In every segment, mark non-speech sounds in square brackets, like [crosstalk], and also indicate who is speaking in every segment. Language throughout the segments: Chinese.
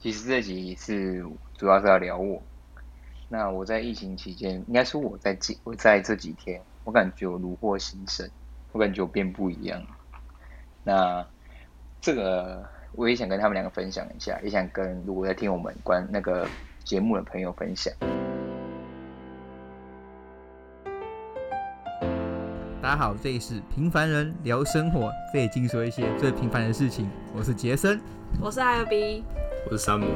Speaker 1: 其实这集是主要是要聊我。那我在疫情期间，应该说我在几我在这几天，我感觉我如获新生，我感觉我变不一样。那这个我也想跟他们两个分享一下，也想跟如果在听我们关那个节目的朋友分享。
Speaker 2: 大家好，这里是平凡人聊生活，这里尽说一些最平凡的事情。我是杰森，
Speaker 3: 我是艾尔比
Speaker 4: 我是山姆。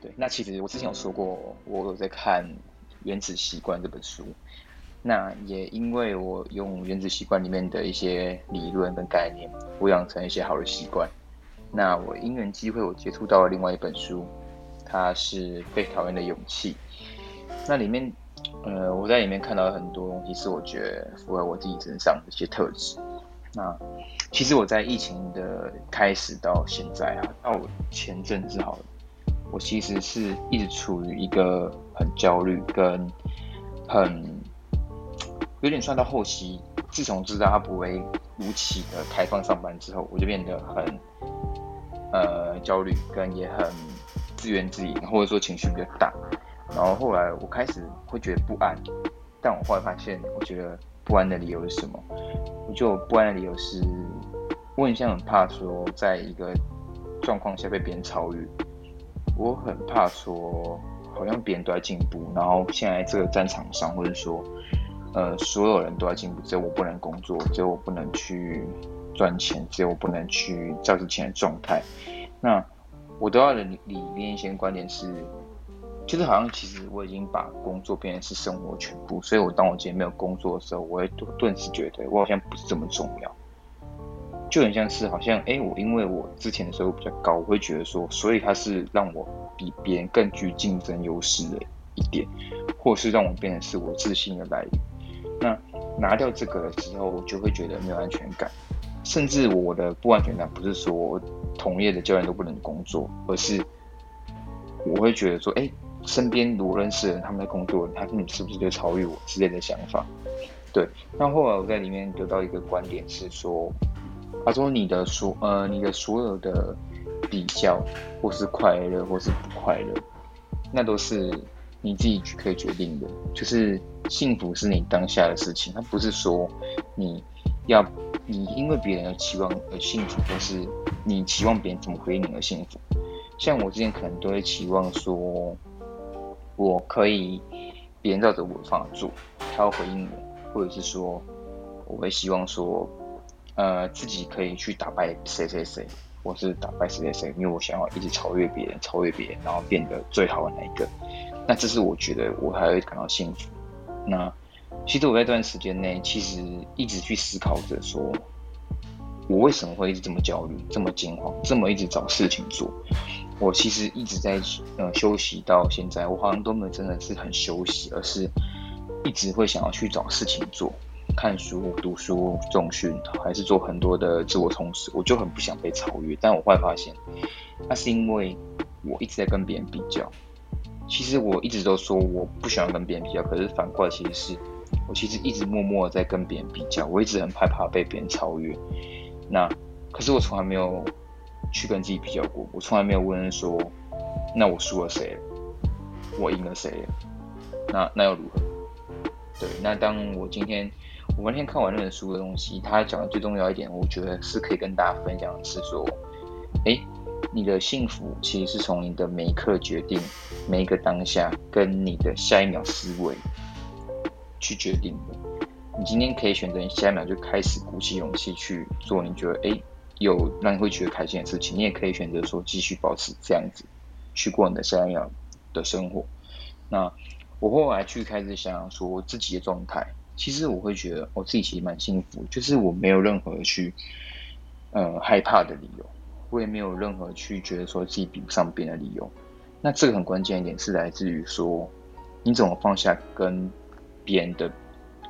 Speaker 1: 对，那其实我之前有说过，我有在看《原子习惯》这本书。那也因为我用《原子习惯》里面的一些理论跟概念，我养成一些好的习惯。那我因缘机会，我接触到了另外一本书，它是《被讨厌的勇气》。那里面。呃，我在里面看到很多东西，是我觉得符合我自己身上的一些特质。那其实我在疫情的开始到现在啊，到前阵子好了，我其实是一直处于一个很焦虑跟很有点算到后期。自从知道他不会如期的开放上班之后，我就变得很呃焦虑，跟也很自怨自艾，或者说情绪比较大。然后后来我开始会觉得不安，但我后来发现，我觉得不安的理由是什么？我就不安的理由是，我很像很怕说，在一个状况下被别人超越，我很怕说，好像别人都在进步，然后现在这个战场上，或者说，呃，所有人都在进步，只有我不能工作，只有我不能去赚钱，只有我不能去照之前的状态。那我得到的理念一些观点是。就是好像其实我已经把工作变成是生活全部，所以我当我今天没有工作的时候，我会顿顿时觉得我好像不是这么重要，就很像是好像哎、我因为我之前的收入比较高，我会觉得说，所以它是让我比别人更具竞争优势的一点，或是让我变成是我自信的来源。那拿掉这个的时候，我就会觉得没有安全感，甚至我的不安全感不是说同业的教练都不能工作，而是我会觉得说，哎、身边如认识的人，他们在工作，他说你是不是就超越我之类的想法？对。那后来我在里面得到一个观点是说，他说你的所呃你的所有的比较，或是快乐或是不快乐，那都是你自己可以决定的。就是幸福是你当下的事情，它不是说你要你因为别人的期望而幸福，或是你期望别人怎么回你而幸福。像我之前可能都会期望说。我可以，别人照着我的方法做，他要回应我，或者是说，我会希望说，呃，自己可以去打败谁谁谁，或是打败谁谁谁，因为我想要一直超越别人，超越别人，然后变得最好的那一个。那这是我觉得我还会感到幸福。那其实我在这段时间内，其实一直去思考着说，我为什么会一直这么焦虑，这么惊慌，这么一直找事情做。我其实一直在呃休息到现在，我好像都没有真的是很休息，而是一直会想要去找事情做，看书、读书、重训，还是做很多的自我充实。我就很不想被超越，但我会发现，那是因为我一直在跟别人比较。其实我一直都说我不喜欢跟别人比较，可是反过来其实是我其实一直默默的在跟别人比较，我一直很害怕被别人超越。那可是我从来没有。去跟自己比较过，我从来没有问说，那我输了谁？我赢了谁？那那又如何？对，那当我今天我那天看完那本书的东西，他讲的最重要一点，我觉得是可以跟大家分享的是说，诶，你的幸福其实是从你的每一刻决定，每一个当下，跟你的下一秒思维去决定的。你今天可以选择，你下一秒就开始鼓起勇气去做，你觉得诶。有让你会觉得开心的事情，你也可以选择说继续保持这样子去过你的下一秒的生活。那我后来去开始想说自己的状态，其实我会觉得我自己其实蛮幸福，就是我没有任何去呃害怕的理由，我也没有任何去觉得说自己比不上别人的理由。那这个很关键一点是来自于说你怎么放下跟别人的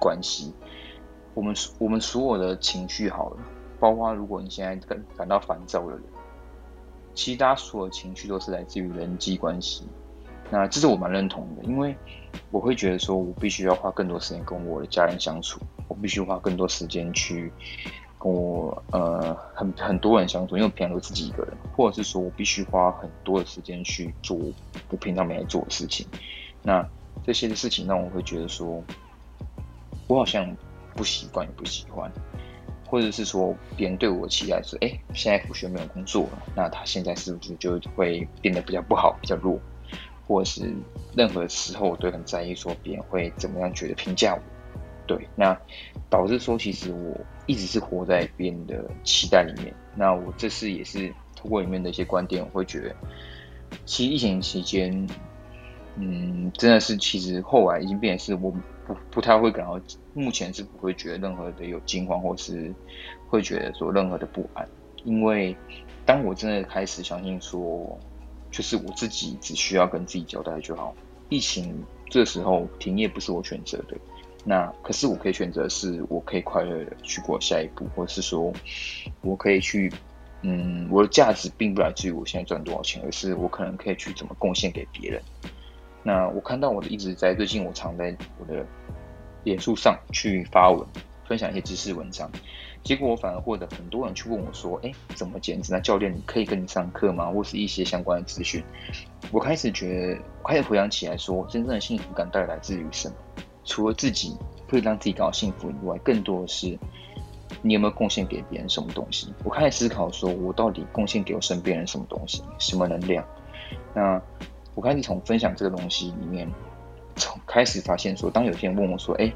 Speaker 1: 关系。我们我们所有的情绪好了。包括如果你现在感感到烦躁的人，其实大家所有情绪都是来自于人际关系。那这是我蛮认同的，因为我会觉得说，我必须要花更多时间跟我的家人相处，我必须花更多时间去跟我呃很很多人相处，因为我平常都自己一个人，或者是说我必须花很多的时间去做我平常没来做的事情。那这些的事情让我会觉得说，我好像不习惯也不喜欢，或者是说别人对我期待是，哎，现在福学没有工作了，那他现在是不是就会变得比较不好，比较弱，或是任何时候我都很在意说别人会怎么样觉得评价我。对，那导致说，其实我一直是活在别人的期待里面。那我这次也是通过里面的一些观点，我会觉得，其实疫情期间，嗯，真的是其实后来已经变成是我不不太会感到，目前是不会觉得任何的有惊慌，或是会觉得说任何的不安。因为当我真的开始相信说，就是我自己只需要跟自己交代就好。疫情这时候停业不是我选择的。那可是我可以选择，是我可以快乐的去过下一步，或是说，我可以去，嗯，我的价值并不来自于我现在赚多少钱，而是我可能可以去怎么贡献给别人。那我看到我一直在最近，我常在我的脸书上去发文，分享一些知识文章，结果我反而获得很多人去问我说，哎，怎么减脂？那教练，你可以跟你上课吗？或是一些相关的资讯。我开始觉得，我开始回想起来说，真正的幸福感到底来自于什么？除了自己会让自己感到幸福以外，更多的是你有没有贡献给别人什么东西？我开始思考说，我到底贡献给我身边人什么东西，什么能量？那我开始从分享这个东西里面，从开始发现说，当有些人问我说：“哎，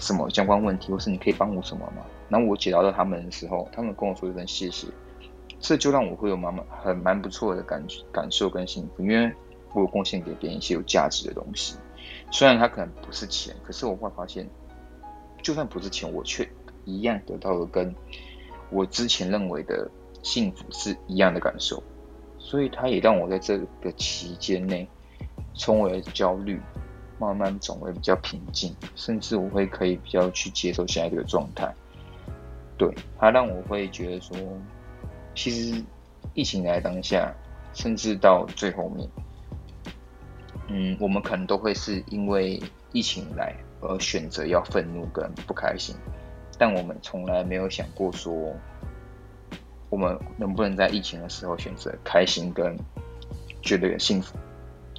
Speaker 1: 什么相关问题，或是你可以帮我什么吗？”然后我解答到他们的时候，他们跟我说一声谢谢，这就让我会有蛮蛮很蛮不错的感感受跟幸福，因为我有贡献给别人一些有价值的东西。虽然它可能不是钱，可是我会发现，就算不是钱，我却一样得到了跟我之前认为的幸福是一样的感受。所以它也让我在这个期间内，从我的焦虑慢慢转为比较平静，甚至我会可以比较去接受现在这个状态。对，它让我会觉得说，其实疫情来当下，甚至到最后面。嗯，我们可能都会是因为疫情来而选择要愤怒跟不开心，但我们从来没有想过说，我们能不能在疫情的时候选择开心跟觉得幸福。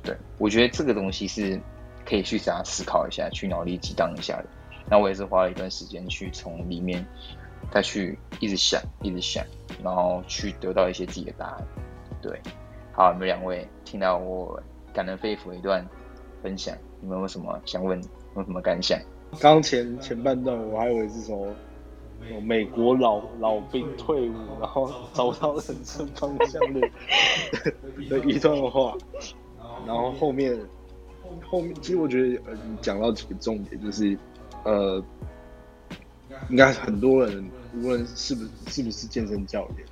Speaker 1: 对，我觉得这个东西是可以去大家思考一下，去脑力激荡一下的。那我也是花了一段时间去从里面再去一直想，一直想，然后去得到一些自己的答案。对，好，你们两位听到我。感人肺腑的一段分享，你们有什么想问？有什么感想？
Speaker 3: 刚前前半段我还以为是说，美国老老兵退伍，然后找到人生方向的 [laughs] 的一段话，然后后面后面其实我觉得呃，你讲到几个重点，就是呃，应该很多人无论是不是是不是健身教练。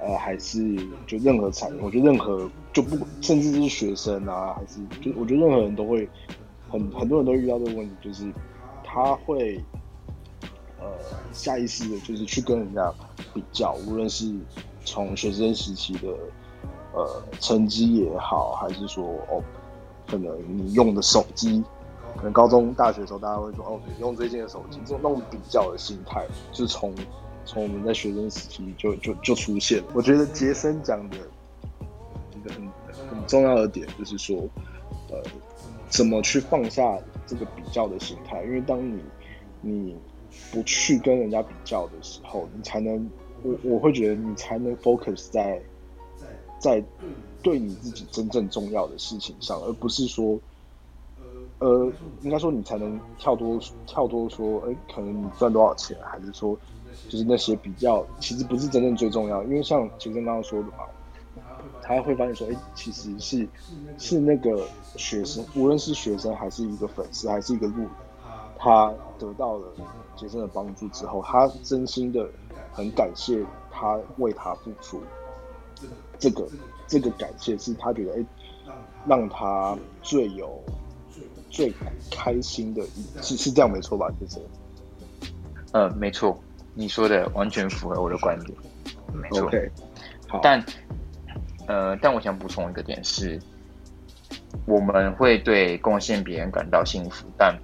Speaker 3: 呃，还是就任何产业，我觉得任何就不，甚至是学生啊，还是就我觉得任何人都会很很多人都遇到这个问题，就是他会呃呃下意识的，就是去跟人家比较，无论是从学生时期的呃成绩也好，还是说哦，可能你用的手机，可能高中大学的时候大家会说哦，你用最近的手机，这种那种比较的心态，就是从。从我们在学生时期就就就出现了。我觉得杰森讲的一个很很重要的点就是说，呃，怎么去放下这个比较的心态？因为当你你不去跟人家比较的时候，你才能我我会觉得你才能 focus 在在对你自己真正重要的事情上，而不是说，呃，应该说你才能跳脱跳脱说，哎，可能你赚多少钱，还是说。就是那些比较，其实不是真正最重要，因为像杰森刚刚说的嘛，他会发现说，哎、其实是是那个学生，无论是学生还是一个粉丝，还是一个路人，他得到了杰森的帮助之后，他真心的很感谢他为他付出，这个这个感谢是他觉得，哎、欸，让他最有最开心的一，是是这样没错吧？杰森？
Speaker 1: 呃，没错。你说的完全符合我的观点，没错。
Speaker 3: Okay, 好。
Speaker 1: 但，呃，但我想补充一个点是，我们会对贡献别人感到幸福，但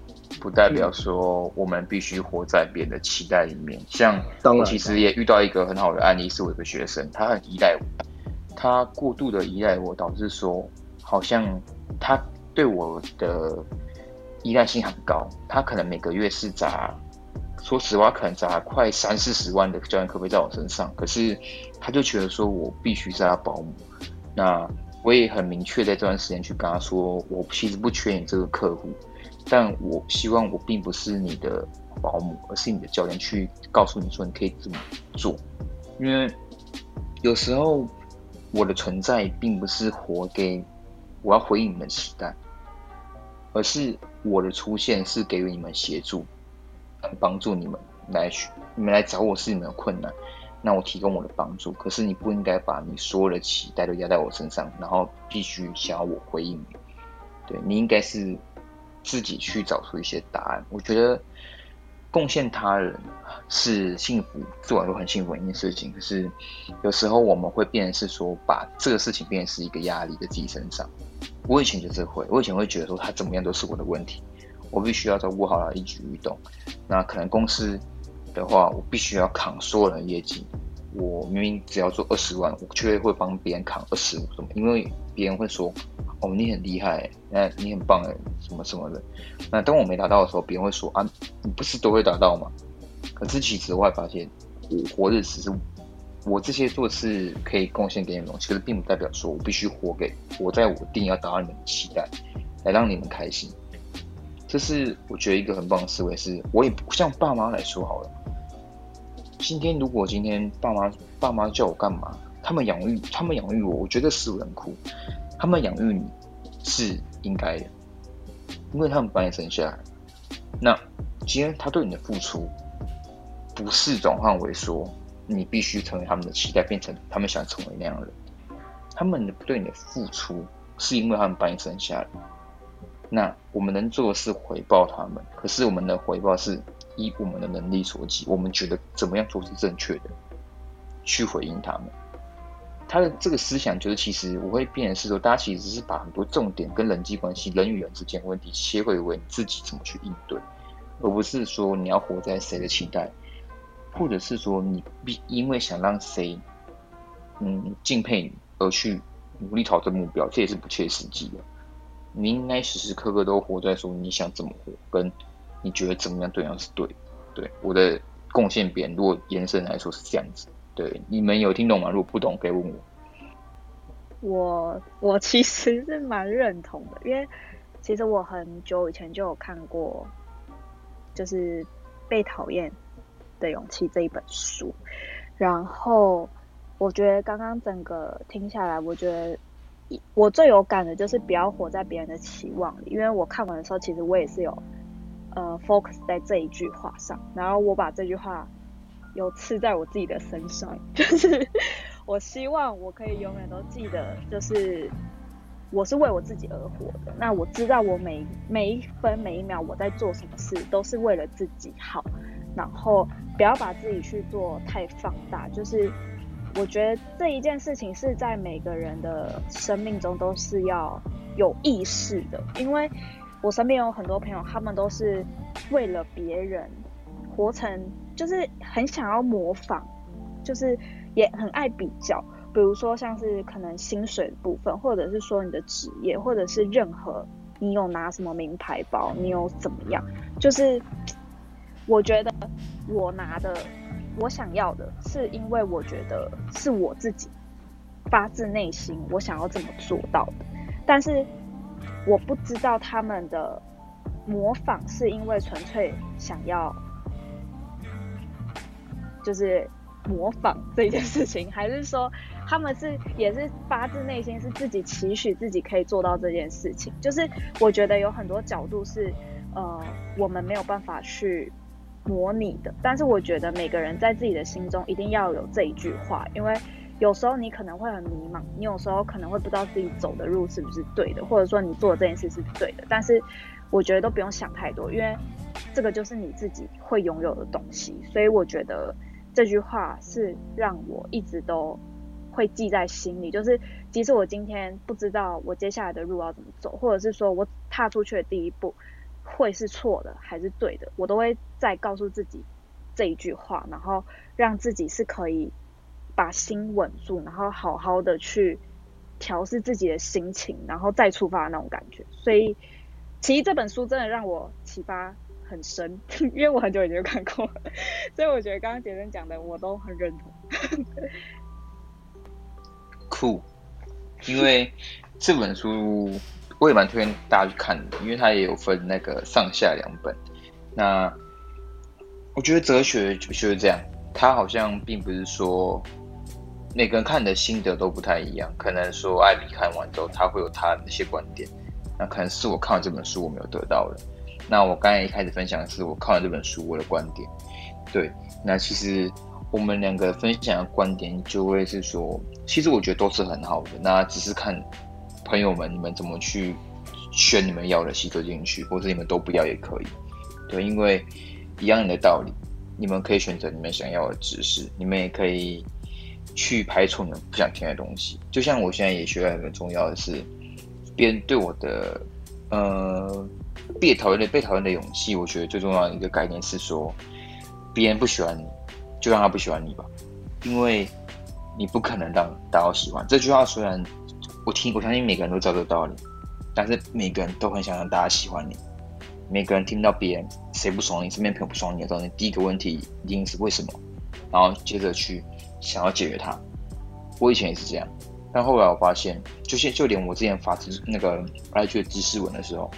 Speaker 1: 不代表说我们必须活在别人的期待里面。像我其实也遇到一个很好的案例，是我一个学生，他很依赖我，他过度的依赖我，导致说好像他对我的依赖性很高，他可能每个月是砸，说实话可能砸快三四十万的教练课费在我身上，可是他就觉得说我必须是他保姆，那。我也很明确在这段时间去跟他说，我其实不缺你这个客户，但我希望我并不是你的保姆，而是你的教练，去告诉你说你可以这么做。因为有时候我的存在并不是活给我要回应你们期待，而是我的出现是给予你们协助，帮助你们来你们来找我是你们的困难。那我提供我的帮助，可是你不应该把你所有的期待都压在我身上，然后必须想要我回应你。对，你应该是自己去找出一些答案。我觉得贡献他人是幸福，做完都很幸福的一件事情。可是有时候我们会变成是说，把这个事情变成是一个压力在自己身上。我以前就是会，我以前会觉得说他怎么样都是我的问题，我必须要照顾好他一举一动。那可能公司。的话，我必须要扛所有人的业绩。我明明只要做二十万，我却会帮别人扛二十五，因为别人会说：“哦，你很厉害，那你很棒，哎，什么什么的。”那当我没达到的时候，别人会说：“啊，你不是都会达到吗？”可是其实我会发现，我活的只是我这些做事可以贡献给你们，其实并不代表说我必须活给我在我定要达到你们的期待，来让你们开心。这是我觉得一个很棒的思维，是我也不像爸妈来说好了。今天如果今天爸妈爸妈叫我干嘛，他们养育他们养育我，我觉得是很酷。他们养育你是应该的，因为他们把你生下来。那今天他对你的付出，不是转换为说你必须成为他们的期待，变成他们想成为那样的人。他们对你的付出，是因为他们把你生下来。那我们能做的是回报他们，可是我们的回报是。依我们的能力所及，我们觉得怎么样做是正确的，去回应他们。他的这个思想就是，其实我会变的是说，大家其实是把很多重点跟人际关系、人与人之间问题切回为你自己怎么去应对，而不是说你要活在谁的期待，或者是说你必因为想让谁嗯敬佩你而去努力朝着目标，这也是不切实际的。你应该时时刻刻都活在说你想怎么活跟。你觉得怎么样对样是对？对，我的贡献别人，如果延伸来说是这样子，对，你们有听懂吗？如果不懂，可以问我。
Speaker 4: 我我其实是蛮认同的，因为其实我很久以前就有看过，就是《被讨厌的勇气》这一本书，然后我觉得刚刚整个听下来，我觉得我最有感的就是不要活在别人的期望里，因为我看完的时候，其实我也是有。呃，focus 在这一句话上，然后我把这句话有刺在我自己的身上，[laughs] 就是我希望我可以永远都记得，就是我是为我自己而活的。那我知道我每每一分每一秒我在做什么事都是为了自己好，然后不要把自己去做太放大。就是我觉得这一件事情是在每个人的生命中都是要有意识的，因为。我身边有很多朋友，他们都是为了别人活成，就是很想要模仿，就是也很爱比较。比如说像是可能薪水的部分，或者是说你的职业，或者是任何你有拿什么名牌包，你有怎么样，就是 [tsk] 我觉得我拿的，我想要的是因为我觉得是我自己发自内心我想要这么做到的，但是。我不知道他们的模仿是因为纯粹想要，就是模仿这件事情，还是说他们是也是发自内心是自己期许自己可以做到这件事情？就是我觉得有很多角度是呃我们没有办法去模拟的，但是我觉得每个人在自己的心中一定要有这一句话，因为。有时候你可能会很迷茫，你有时候可能会不知道自己走的路是不是对的，或者说你做的这件事是对的。但是我觉得都不用想太多，因为这个就是你自己会拥有的东西。所以我觉得这句话是让我一直都会记在心里。就是即使我今天不知道我接下来的路要怎么走，或者是说我踏出去的第一步，会是错的还是对的，我都会再告诉自己这一句话，然后让自己是可以把心稳住，然后好好的去调试自己的心情，然后再出发的那种感觉。所以，其实这本书真的让我启发很深，[laughs] 因为我很久以前就看过，[laughs] 所以我觉得刚刚杰森讲的我都很认同。
Speaker 1: 酷，因为这本书我也蛮推荐大家去看的，因为它也有分那个上下两本。那我觉得哲学就是这样，它好像并不是说每个人看的心得都不太一样，可能说艾比看完之后他会有他的那些观点，那可能是我看完这本书我没有得到的。那我刚才一开始分享的是我看完这本书我的观点，对，那其实我们两个分享的观点就会是说，其实我觉得都是很好的，那只是看朋友们你们怎么去选你们要的吸收进去，或者你们都不要也可以，对，因为一样的道理，你们可以选择你们想要的知识，你们也可以去排除你们不想听的东西。就像我现在也学到很重要的是，别人对我的呃。被讨厌的被讨厌的勇气，我觉得最重要的一个概念是说，别人不喜欢你，就让他不喜欢你吧，因为你不可能让大家喜欢。这句话虽然我听，我相信每个人都知道这个道理，但是每个人都很想让大家喜欢你。每个人听到别人谁不爽你，身边朋友不爽你的时候，你第一个问题一定是为什么，然后接着去想要解决它。我以前也是这样，但后来我发现，就现就连我之前发那个 IG 的知识文的时候。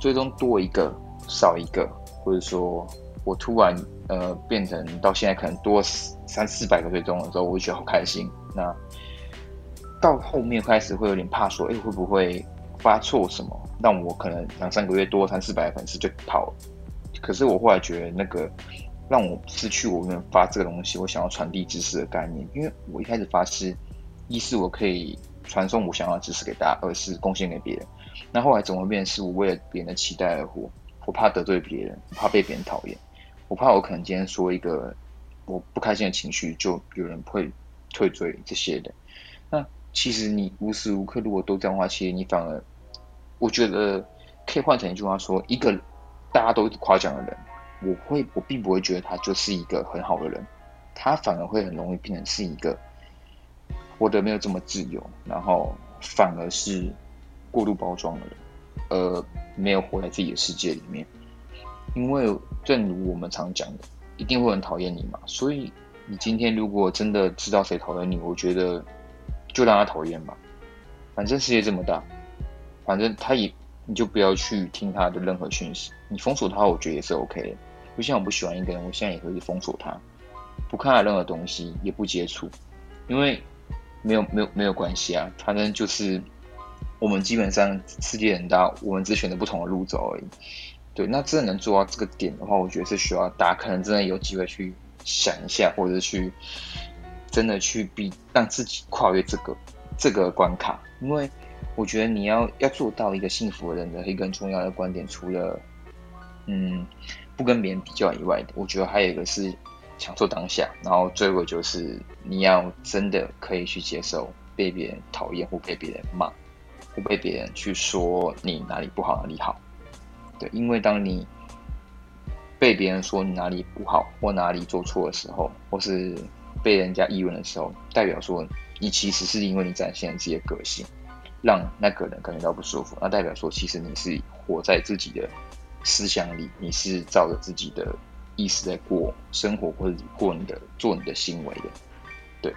Speaker 1: 最终多一个少一个，或者说我突然呃变成到现在可能多三四百个追踪的时候，我会觉得好开心。那到后面开始会有点怕说，哎、会不会发错什么，让我可能两三个月多三四百粉丝就跑了？可是我后来觉得那个让我失去我原发这个东西，我想要传递知识的概念，因为我一开始发是，一是我可以传送我想要知识给大家，二是贡献给别人。那后来怎么变？是我为了别人的期待而活，我怕得罪别人，我怕被别人讨厌，我怕我可能今天说一个我不开心的情绪，就有人会退追这些的。那其实你无时无刻如果都这样的话，其实你反而，我觉得可以换成一句话说：一个大家都夸奖的人，我会我并不会觉得他就是一个很好的人，他反而会很容易变成是一个活得没有这么自由，然后反而是。过度包装了，呃，没有活在自己的世界里面。因为正如我们常讲的，一定会很讨厌你嘛。所以你今天如果真的知道谁讨厌你，我觉得就让他讨厌吧。反正世界这么大，反正他也你就不要去听他的任何讯息。你封锁他，我觉得也是 OK 的。就像我不喜欢一个人，我现在也可以封锁他，不看他任何东西，也不接触，因为没有没有没有关系啊。反正就是。我们基本上世界很大，我们只选择不同的路走而已。对，那真的能做到这个点的话，我觉得是需要大家可能真的有机会去想一下，或者是去真的去逼让自己跨越这个这个关卡。因为我觉得你要要做到一个幸福的人的一个很重要的观点，除了嗯不跟别人比较以外，我觉得还有一个是享受当下，然后最后就是你要真的可以去接受被别人讨厌或被别人骂。被别人去说你哪里不好，哪里好，对，因为当你被别人说你哪里不好或哪里做错的时候，或是被人家议论的时候，代表说你其实是因为你展现了自己的个性，让那个人感觉到不舒服，那代表说其实你是活在自己的思想里，你是照着自己的意思在过生活，或者过你的做你的行为的，对，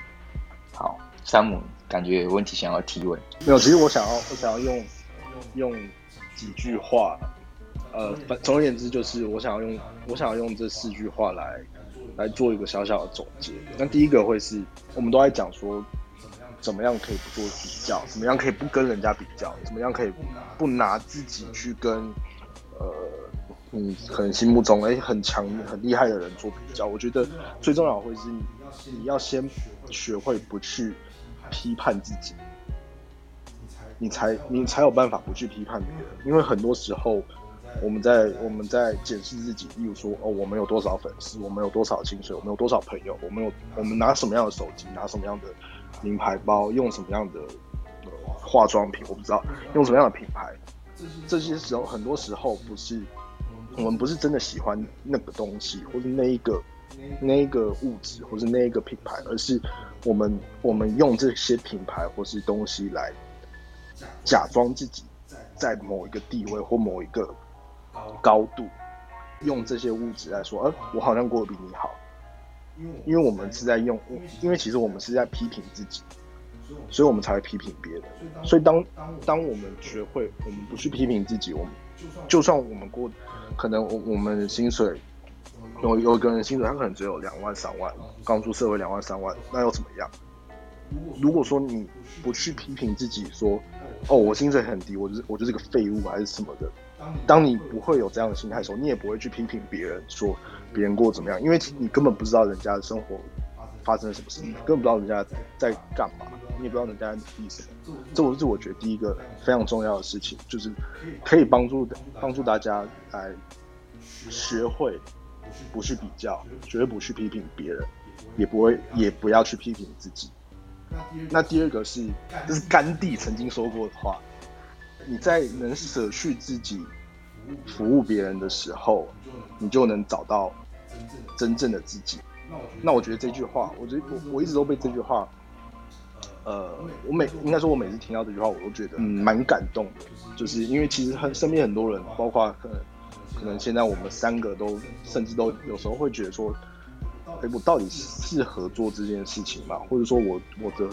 Speaker 1: 好。山姆感觉有问题想要提问，
Speaker 3: 没有，其实我想要我想要用用几句话，呃，总而言之就是我想要用我想要用这四句话来来做一个小小的总结。那第一个会是我们都在讲说，怎么样可以不做比较，怎么样可以不跟人家比较，怎么样可以不拿自己去跟呃你可能心目中哎很强很厉害的人做比较。我觉得最重要的会是你你要先学会不去。批判自己，你才你才有办法不去批判别人。因为很多时候，我们在我们在检视自己，例如说，哦，我们有多少粉丝，我们有多少薪水，我们有多少朋友，我们有我们拿什么样的手机，拿什么样的名牌包，用什么样的呃化妆品，我不知道用什么样的品牌，这些时候很多时候不是我们不是真的喜欢那个东西，或是那一个那个物质，或是那个品牌，而是我们我们用这些品牌或是东西来假装自己在某一个地位或某一个高度，用这些物质来说，呃，我好像过得比你好。因为我们是在用，因为其实我们是在批评自己，所以我们才会批评别人。所以当当我们学会我们不去批评自己，我们就算我们过，可能我我们的薪水有有一个人薪水他可能只有两万三万，刚出社会两万三万，那又怎么样？如果说你不去批评自己，说哦我薪水很低，我就是我就是个废物还是什么的，当你不会有这样的心态的时候，你也不会去批评别人说。别人过怎么样？因为你根本不知道人家的生活发生了什么事情，根本不知道人家在干嘛，你也不知道人家在努力什么。这我是我觉得第一个非常重要的事情，就是可以帮助帮助大家来学会不去比较，绝对不去批评别人，也不会也不要去批评自己。那第二个是，这是甘地曾经说过的话：你在能舍去自己服务别人的时候，你就能找到。真正的自己，那我觉得这句话，我觉得我我一直都被这句话，呃，我每应该说，我每次听到这句话，我都觉得嗯蛮感动的，就是因为其实很身边很多人，包括可能可能现在我们三个都甚至都有时候会觉得说，哎，我到底适合做这件事情吗？或者说我我的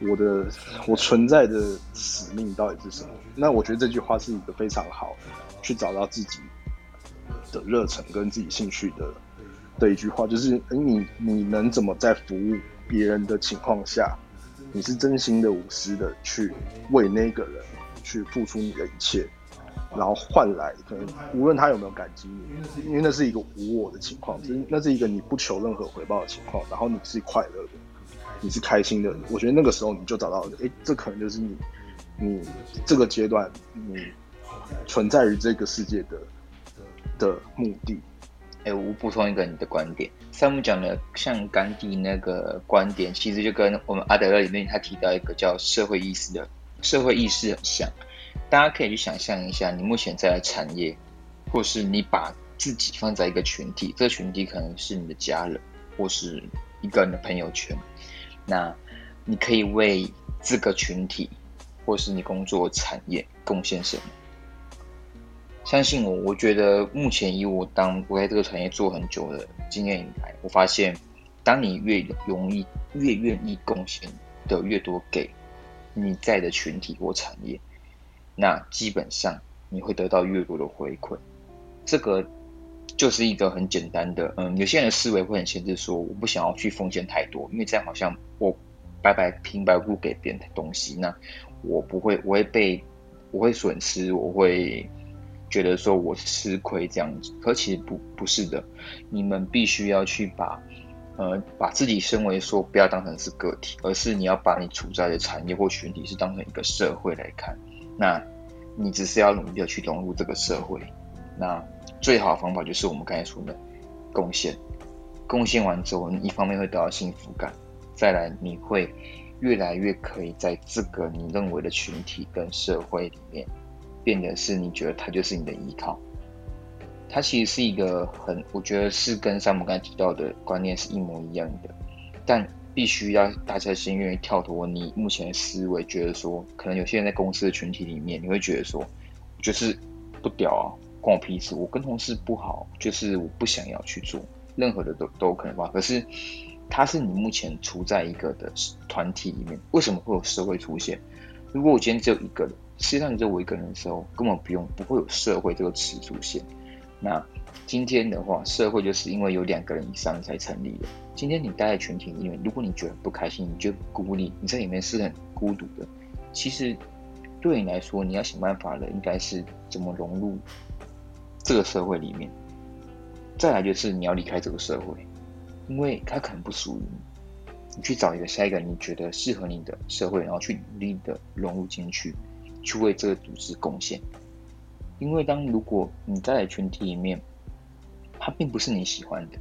Speaker 3: 我的我存在的使命到底是什么？那我觉得这句话是一个非常好去找到自己的热忱跟自己兴趣的。的一句话就是：你你能怎么在服务别人的情况下，你是真心的、无私的去为那个人去付出你的一切，然后换来可能无论他有没有感激你，因为那是一个无我的情况，就是那是一个你不求任何回报的情况，然后你是快乐的，你是开心的。我觉得那个时候你就找到，哎，这可能就是你你这个阶段你存在于这个世界的的目的。
Speaker 1: 哎，我补充一个你的观点。山姆讲的像甘地那个观点，其实就跟我们阿德勒里面他提到一个叫社会意识的社会意识很像。大家可以去想象一下，你目前在的产业，或是你把自己放在一个群体，这个群体可能是你的家人，或是一个人的朋友圈。那你可以为这个群体，或是你工作产业贡献什么？相信我，我觉得目前以我当我在这个产业做很久的经验以来，我发现，当你越容易、越愿意贡献的越多给你在的群体或产业，那基本上你会得到越多的回馈。这个就是一个很简单的，嗯，有些人的思维会很限制，说我不想要去奉献太多，因为这样好像我白白平白无故给别人的东西，那我不会，我会被，我会损失，我会。觉得说我吃亏这样子，可其实不不是的，你们必须要去把，呃，把自己身为说不要当成是个体，而是你要把你处在的产业或群体是当成一个社会来看，那你只是要努力的去融入这个社会，那最好的方法就是我们刚才说的贡献，贡献完之后，你一方面会得到幸福感，再来你会越来越可以在这个你认为的群体跟社会里面。变得是，你觉得他就是你的依靠，他其实是一个很，我觉得是跟山姆刚才提到的观念是一模一样的，但必须要大家先愿意跳脱你目前的思维，觉得说，可能有些人在公司的群体里面，你会觉得说，就是不屌啊，关我屁事，我跟同事不好，就是我不想要去做，任何的都都有可能吧。可是他是你目前处在一个的团体里面，为什么会有社会出现？如果我今天只有一个人。实际上，只有我一个人的时候，根本不用不会有社会这个词出现。那今天的话，社会就是因为有两个人以上才成立的。今天你待在群体里面，如果你觉得不开心，你觉得孤立，你在里面是很孤独的。其实对你来说，你要想办法的应该是怎么融入这个社会里面。再来就是你要离开这个社会，因为它可能不属于你。你去找一个下一个你觉得适合你的社会，然后去努力的融入进去。去为这个组织贡献，因为当如果你在群体里面，他并不是你喜欢的，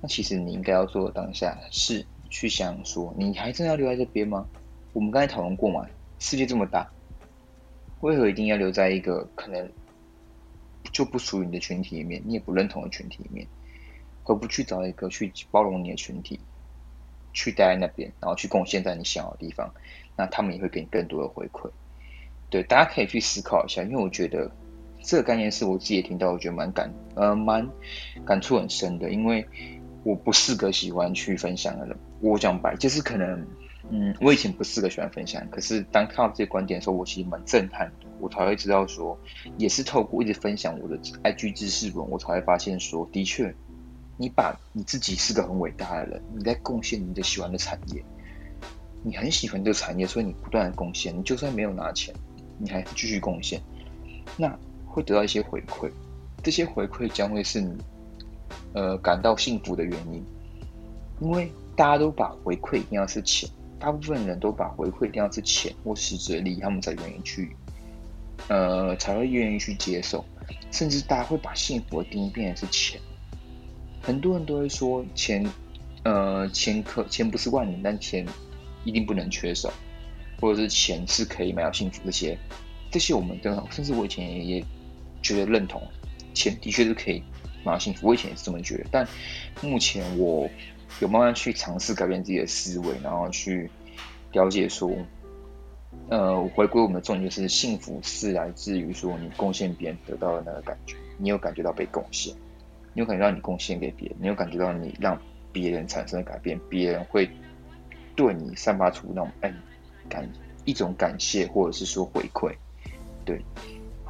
Speaker 1: 那其实你应该要做的当下是去想说，你还真的要留在这边吗？我们刚才讨论过嘛，世界这么大，为何一定要留在一个可能就不属于你的群体里面，你也不认同的群体里面？何不去找一个去包容你的群体，去待在那边，然后去贡献在你想要的地方？那他们也会给你更多的回馈。对，大家可以去思考一下，因为我觉得这个概念是我自己也听到，我觉得蛮感呃蛮感触很深的，因为我不是个喜欢去分享的人。我讲白就是可能。嗯，我以前不是个喜欢分享，可是当看到这些观点的时候，我其实蛮震撼的。我才会知道说，也是透过一直分享我的 IG 知识文，我才会发现说，的确，你把你自己是个很伟大的人，你在贡献你的喜欢的产业，你很喜欢这个产业，所以你不断的贡献，你就算没有拿钱，你还继续贡献，那会得到一些回馈，这些回馈将会是你呃感到幸福的原因，因为大家都把回馈一定要是钱。大部分人都把回馈一定要是钱或实质的利益，他们才愿意去，呃，才会愿意去接受。甚至大家会把幸福的定义变成是钱。很多人都会说钱，呃，钱可钱不是万能，但钱一定不能缺少，或者是钱是可以买到幸福。这些这些我们都甚至我以前也也觉得认同，钱的确是可以买幸福。我以前也是这么觉得，但目前我。有慢慢去尝试改变自己的思维，然后去了解说，呃，回归我们的重点就是幸福是来自于说你贡献别人得到的那个感觉，你有感觉到被贡献，你有感觉到你贡献给别人，你有感觉到你让别人产生的改变，别人会对你散发出那种哎感一种感谢或者是说回馈，对，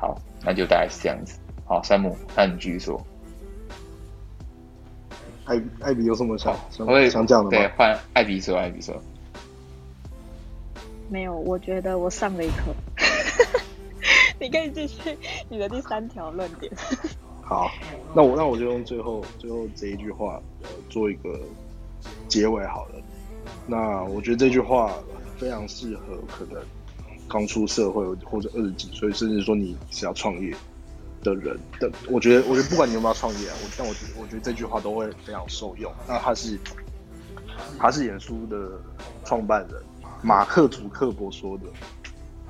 Speaker 1: 好，那就大概是这样子，好，山姆，那你继续说。
Speaker 3: 艾艾比有什么想想
Speaker 1: 会
Speaker 3: 想讲的吗？
Speaker 1: 对，换艾比说，艾比说。
Speaker 4: 没有，我觉得我上了一课。[laughs] 你可以继续你的第三条论点。
Speaker 3: 好，那我那我就用最后最后这一句话呃做一个结尾好了。那我觉得这句话非常适合可能刚出社会或者二十几岁，甚至说你是要创业。的人的，我觉得，我觉得不管你有没有创业啊，我但我觉得，我觉得这句话都会非常受用。那他是，他是演书的创办人马克·祖克伯说的，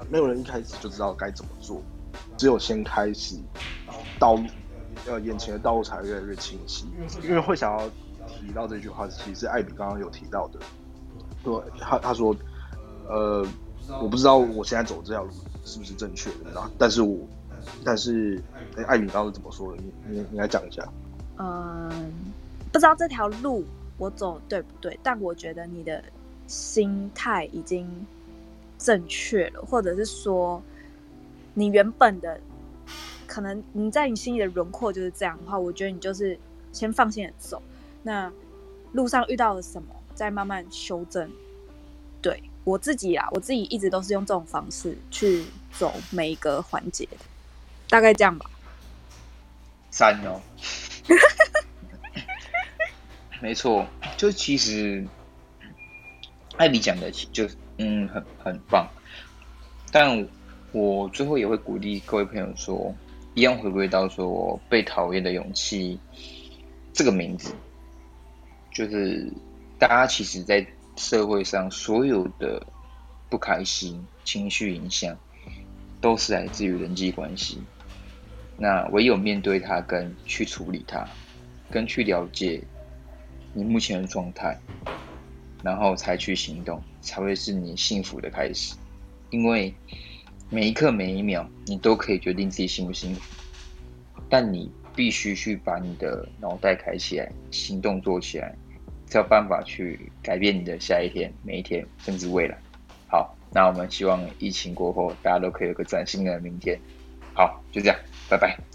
Speaker 3: 没有人一开始就知道该怎么做，只有先开始，道路，呃，眼前的道路才会越来越清晰。因为会想要提到这句话，其实艾比刚刚有提到的，对，他他说，呃，我不知道我现在走这条路是不是正确的，然后，但是我。但是，哎、欸，艾米刚刚是怎么说的？你你你来讲一下。
Speaker 4: 嗯，不知道这条路我走对不对，但我觉得你的心态已经正确了，或者是说，你原本的可能你在你心里的轮廓就是这样的话，我觉得你就是先放心的走。那路上遇到了什么，再慢慢修正。对我自己啊，我自己一直都是用这种方式去走每一个环节。大概这样吧。
Speaker 1: 三哦，没错，就其实艾比讲的就嗯很很棒，但我最后也会鼓励各位朋友说，一样回归到说被讨厌的勇气这个名字，就是大家其实，在社会上所有的不开心情绪影响，都是来自于人际关系。那唯有面对它，跟去处理它，跟去了解你目前的状态，然后才去行动，才会是你幸福的开始。因为每一刻每一秒，你都可以决定自己幸不幸福，但你必须去把你的脑袋开起来，行动做起来，有办法去改变你的下一天、每一天，甚至未来。好，那我们希望疫情过后，大家都可以有个崭新的明天。好，就这样。拜拜。